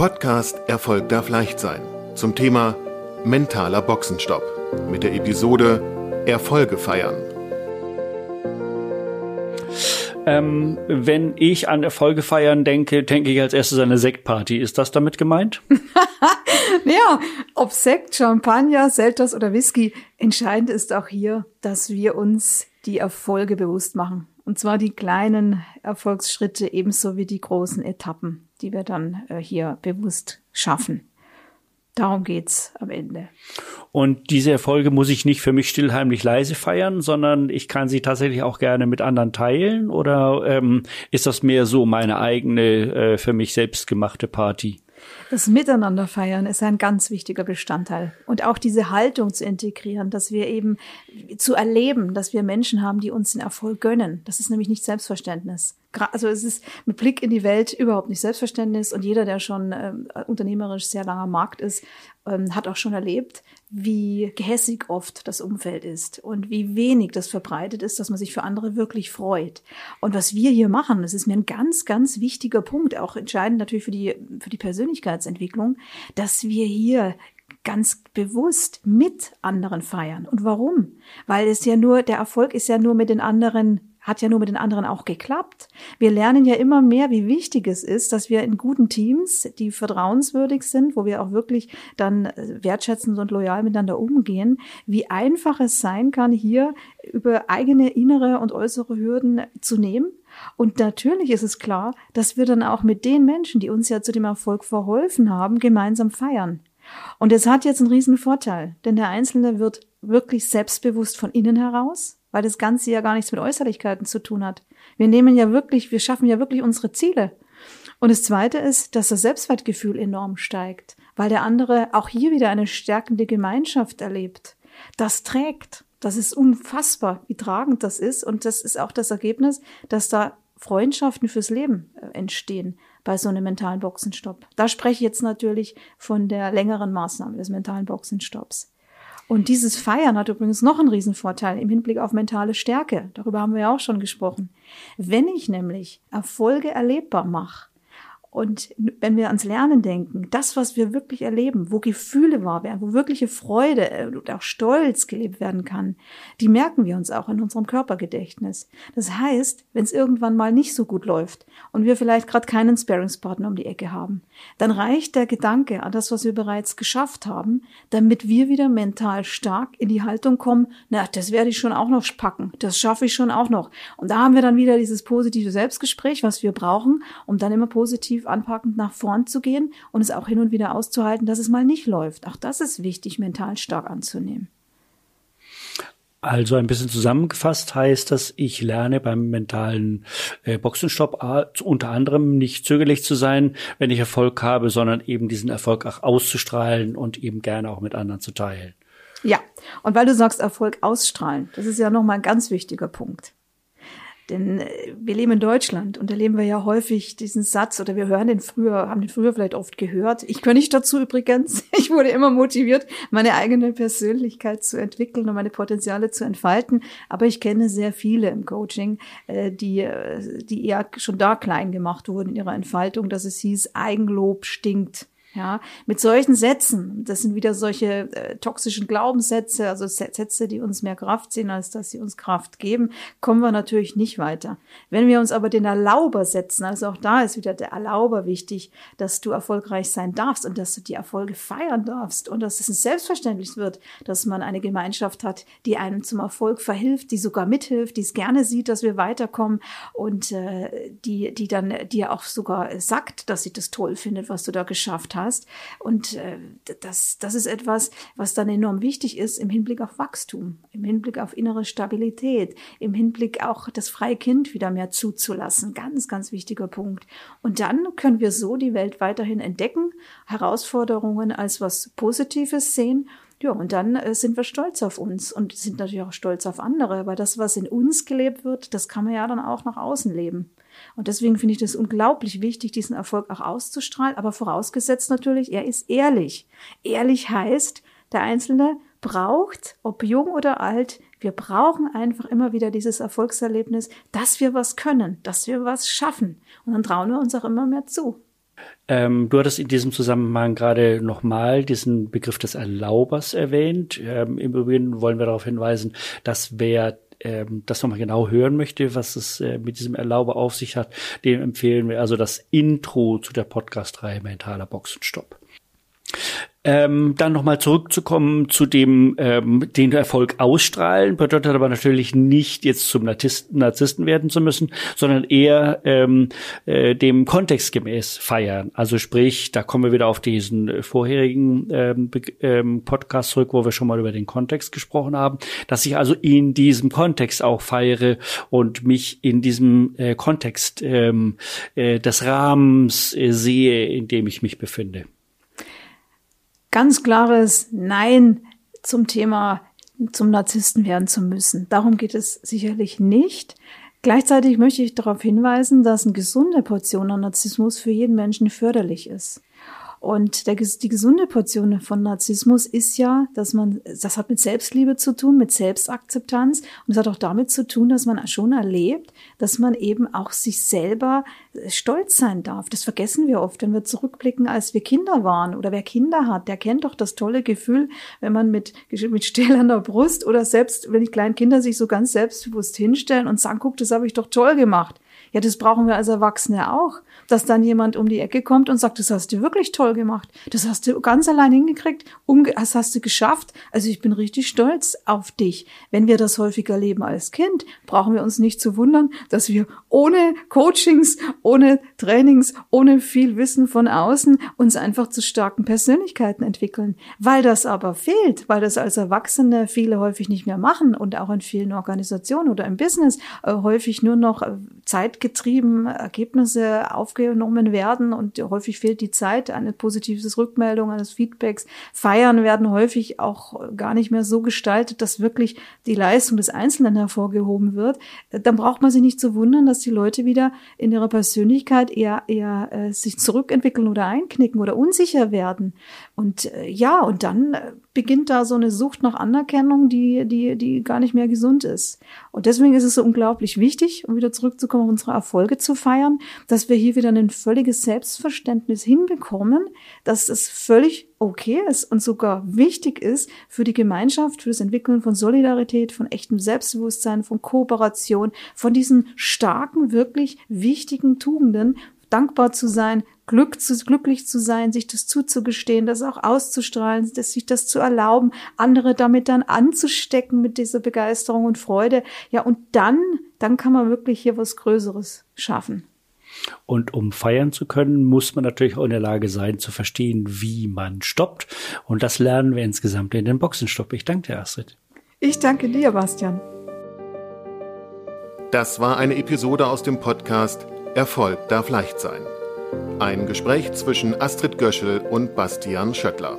Podcast Erfolg darf leicht sein zum Thema mentaler Boxenstopp mit der Episode Erfolge feiern. Ähm, wenn ich an Erfolge feiern denke, denke ich als erstes an eine Sektparty. Ist das damit gemeint? ja, ob Sekt, Champagner, Selters oder Whisky, entscheidend ist auch hier, dass wir uns die Erfolge bewusst machen. Und zwar die kleinen Erfolgsschritte ebenso wie die großen Etappen, die wir dann äh, hier bewusst schaffen. Darum geht's am Ende. Und diese Erfolge muss ich nicht für mich stillheimlich leise feiern, sondern ich kann sie tatsächlich auch gerne mit anderen teilen? Oder ähm, ist das mehr so meine eigene, äh, für mich selbst gemachte Party? Das Miteinander feiern ist ein ganz wichtiger Bestandteil. Und auch diese Haltung zu integrieren, dass wir eben zu erleben, dass wir Menschen haben, die uns den Erfolg gönnen. Das ist nämlich nicht Selbstverständnis. Also es ist mit Blick in die Welt überhaupt nicht Selbstverständnis. Und jeder, der schon ähm, unternehmerisch sehr langer Markt ist, ähm, hat auch schon erlebt, wie gehässig oft das Umfeld ist und wie wenig das verbreitet ist, dass man sich für andere wirklich freut. Und was wir hier machen, das ist mir ein ganz, ganz wichtiger Punkt, auch entscheidend natürlich für die, für die Persönlichkeitsentwicklung, dass wir hier ganz bewusst mit anderen feiern. Und warum? Weil es ja nur, der Erfolg ist ja nur mit den anderen hat ja nur mit den anderen auch geklappt. Wir lernen ja immer mehr, wie wichtig es ist, dass wir in guten Teams, die vertrauenswürdig sind, wo wir auch wirklich dann äh, wertschätzend und loyal miteinander umgehen, wie einfach es sein kann, hier über eigene innere und äußere Hürden zu nehmen. Und natürlich ist es klar, dass wir dann auch mit den Menschen, die uns ja zu dem Erfolg verholfen haben, gemeinsam feiern. Und es hat jetzt einen riesen Vorteil, denn der Einzelne wird wirklich selbstbewusst von innen heraus, weil das Ganze ja gar nichts mit Äußerlichkeiten zu tun hat. Wir nehmen ja wirklich, wir schaffen ja wirklich unsere Ziele. Und das Zweite ist, dass das Selbstwertgefühl enorm steigt, weil der andere auch hier wieder eine stärkende Gemeinschaft erlebt. Das trägt. Das ist unfassbar, wie tragend das ist. Und das ist auch das Ergebnis, dass da Freundschaften fürs Leben äh, entstehen bei so einem mentalen Boxenstopp. Da spreche ich jetzt natürlich von der längeren Maßnahme des mentalen Boxenstopps. Und dieses Feiern hat übrigens noch einen Riesenvorteil im Hinblick auf mentale Stärke. Darüber haben wir ja auch schon gesprochen. Wenn ich nämlich Erfolge erlebbar mache, und wenn wir ans Lernen denken, das, was wir wirklich erleben, wo Gefühle wahr werden, wo wirkliche Freude äh, und auch Stolz gelebt werden kann, die merken wir uns auch in unserem Körpergedächtnis. Das heißt, wenn es irgendwann mal nicht so gut läuft und wir vielleicht gerade keinen Sparingspartner um die Ecke haben, dann reicht der Gedanke an das, was wir bereits geschafft haben, damit wir wieder mental stark in die Haltung kommen, na, das werde ich schon auch noch packen, das schaffe ich schon auch noch. Und da haben wir dann wieder dieses positive Selbstgespräch, was wir brauchen, um dann immer positiv positiv anpackend nach vorn zu gehen und es auch hin und wieder auszuhalten, dass es mal nicht läuft. Auch das ist wichtig, mental stark anzunehmen. Also ein bisschen zusammengefasst heißt das, ich lerne beim mentalen äh, Boxenstopp äh, unter anderem nicht zögerlich zu sein, wenn ich Erfolg habe, sondern eben diesen Erfolg auch auszustrahlen und eben gerne auch mit anderen zu teilen. Ja, und weil du sagst Erfolg ausstrahlen, das ist ja nochmal ein ganz wichtiger Punkt. Denn äh, wir leben in Deutschland und erleben wir ja häufig diesen Satz oder wir hören den früher, haben den früher vielleicht oft gehört. Ich gehöre nicht dazu übrigens. Ich wurde immer motiviert, meine eigene Persönlichkeit zu entwickeln und meine Potenziale zu entfalten. Aber ich kenne sehr viele im Coaching, äh, die, äh, die eher schon da klein gemacht wurden in ihrer Entfaltung, dass es hieß, Eigenlob stinkt. Ja, mit solchen Sätzen, das sind wieder solche äh, toxischen Glaubenssätze, also Sätze, die uns mehr Kraft ziehen, als dass sie uns Kraft geben, kommen wir natürlich nicht weiter. Wenn wir uns aber den Erlauber setzen, also auch da ist wieder der Erlauber wichtig, dass du erfolgreich sein darfst und dass du die Erfolge feiern darfst und dass es selbstverständlich wird, dass man eine Gemeinschaft hat, die einem zum Erfolg verhilft, die sogar mithilft, die es gerne sieht, dass wir weiterkommen und äh, die, die dann dir auch sogar sagt, dass sie das toll findet, was du da geschafft hast hast. Und äh, das, das ist etwas, was dann enorm wichtig ist im Hinblick auf Wachstum, im Hinblick auf innere Stabilität, im Hinblick auch das freie Kind wieder mehr zuzulassen. Ganz, ganz wichtiger Punkt. Und dann können wir so die Welt weiterhin entdecken, Herausforderungen als was Positives sehen ja, und dann äh, sind wir stolz auf uns und sind natürlich auch stolz auf andere, weil das, was in uns gelebt wird, das kann man ja dann auch nach außen leben. Und deswegen finde ich das unglaublich wichtig, diesen Erfolg auch auszustrahlen, aber vorausgesetzt natürlich, er ist ehrlich. Ehrlich heißt, der Einzelne braucht, ob jung oder alt, wir brauchen einfach immer wieder dieses Erfolgserlebnis, dass wir was können, dass wir was schaffen. Und dann trauen wir uns auch immer mehr zu. Ähm, du hattest in diesem Zusammenhang gerade nochmal diesen Begriff des Erlaubers erwähnt. Ähm, Im Übrigen wollen wir darauf hinweisen, dass wer ähm, das nochmal genau hören möchte, was es äh, mit diesem Erlauber auf sich hat, dem empfehlen wir also das Intro zu der Podcast-Reihe Mentaler Boxenstopp. Ähm, dann nochmal zurückzukommen zu dem, ähm, den Erfolg ausstrahlen, bedeutet aber natürlich nicht jetzt zum Narzissten, Narzissten werden zu müssen, sondern eher ähm, äh, dem Kontext gemäß feiern. Also sprich, da kommen wir wieder auf diesen vorherigen ähm, ähm, Podcast zurück, wo wir schon mal über den Kontext gesprochen haben, dass ich also in diesem Kontext auch feiere und mich in diesem äh, Kontext ähm, äh, des Rahmens äh, sehe, in dem ich mich befinde ganz klares Nein zum Thema zum Narzissten werden zu müssen. Darum geht es sicherlich nicht. Gleichzeitig möchte ich darauf hinweisen, dass eine gesunde Portion an Narzissmus für jeden Menschen förderlich ist. Und der, die gesunde Portion von Narzissmus ist ja, dass man, das hat mit Selbstliebe zu tun, mit Selbstakzeptanz. Und es hat auch damit zu tun, dass man schon erlebt, dass man eben auch sich selber stolz sein darf. Das vergessen wir oft, wenn wir zurückblicken, als wir Kinder waren oder wer Kinder hat, der kennt doch das tolle Gefühl, wenn man mit, mit stählerner Brust oder selbst, wenn die kleinen Kinder sich so ganz selbstbewusst hinstellen und sagen, guck, das habe ich doch toll gemacht. Ja, das brauchen wir als Erwachsene auch dass dann jemand um die Ecke kommt und sagt, das hast du wirklich toll gemacht. Das hast du ganz allein hingekriegt, das hast du geschafft. Also ich bin richtig stolz auf dich. Wenn wir das häufiger leben als Kind, brauchen wir uns nicht zu wundern, dass wir ohne Coachings, ohne Trainings, ohne viel Wissen von außen uns einfach zu starken Persönlichkeiten entwickeln. Weil das aber fehlt, weil das als Erwachsene viele häufig nicht mehr machen und auch in vielen Organisationen oder im Business äh, häufig nur noch äh, zeitgetrieben Ergebnisse aufgenommen werden und häufig fehlt die Zeit, eine positive Rückmeldung, eines Feedbacks. Feiern werden häufig auch gar nicht mehr so gestaltet, dass wirklich die Leistung des Einzelnen hervorgehoben wird. Dann braucht man sich nicht zu wundern, dass die Leute wieder in ihrer Persönlichkeit eher, eher äh, sich zurückentwickeln oder einknicken oder unsicher werden. Und äh, ja, und dann äh, beginnt da so eine Sucht nach Anerkennung, die, die, die gar nicht mehr gesund ist. Und deswegen ist es so unglaublich wichtig, um wieder zurückzukommen, unsere Erfolge zu feiern, dass wir hier wieder ein völliges Selbstverständnis hinbekommen, dass es völlig okay ist und sogar wichtig ist für die Gemeinschaft, für das Entwickeln von Solidarität, von echtem Selbstbewusstsein, von Kooperation, von diesen starken, wirklich wichtigen Tugenden, dankbar zu sein, Glück zu, glücklich zu sein, sich das zuzugestehen, das auch auszustrahlen, das, sich das zu erlauben, andere damit dann anzustecken mit dieser Begeisterung und Freude. Ja, und dann, dann kann man wirklich hier was Größeres schaffen. Und um feiern zu können, muss man natürlich auch in der Lage sein, zu verstehen, wie man stoppt. Und das lernen wir insgesamt in den Boxenstopp. Ich danke dir, Astrid. Ich danke dir, Bastian. Das war eine Episode aus dem Podcast Erfolg darf leicht sein. Ein Gespräch zwischen Astrid Göschel und Bastian Schöttler.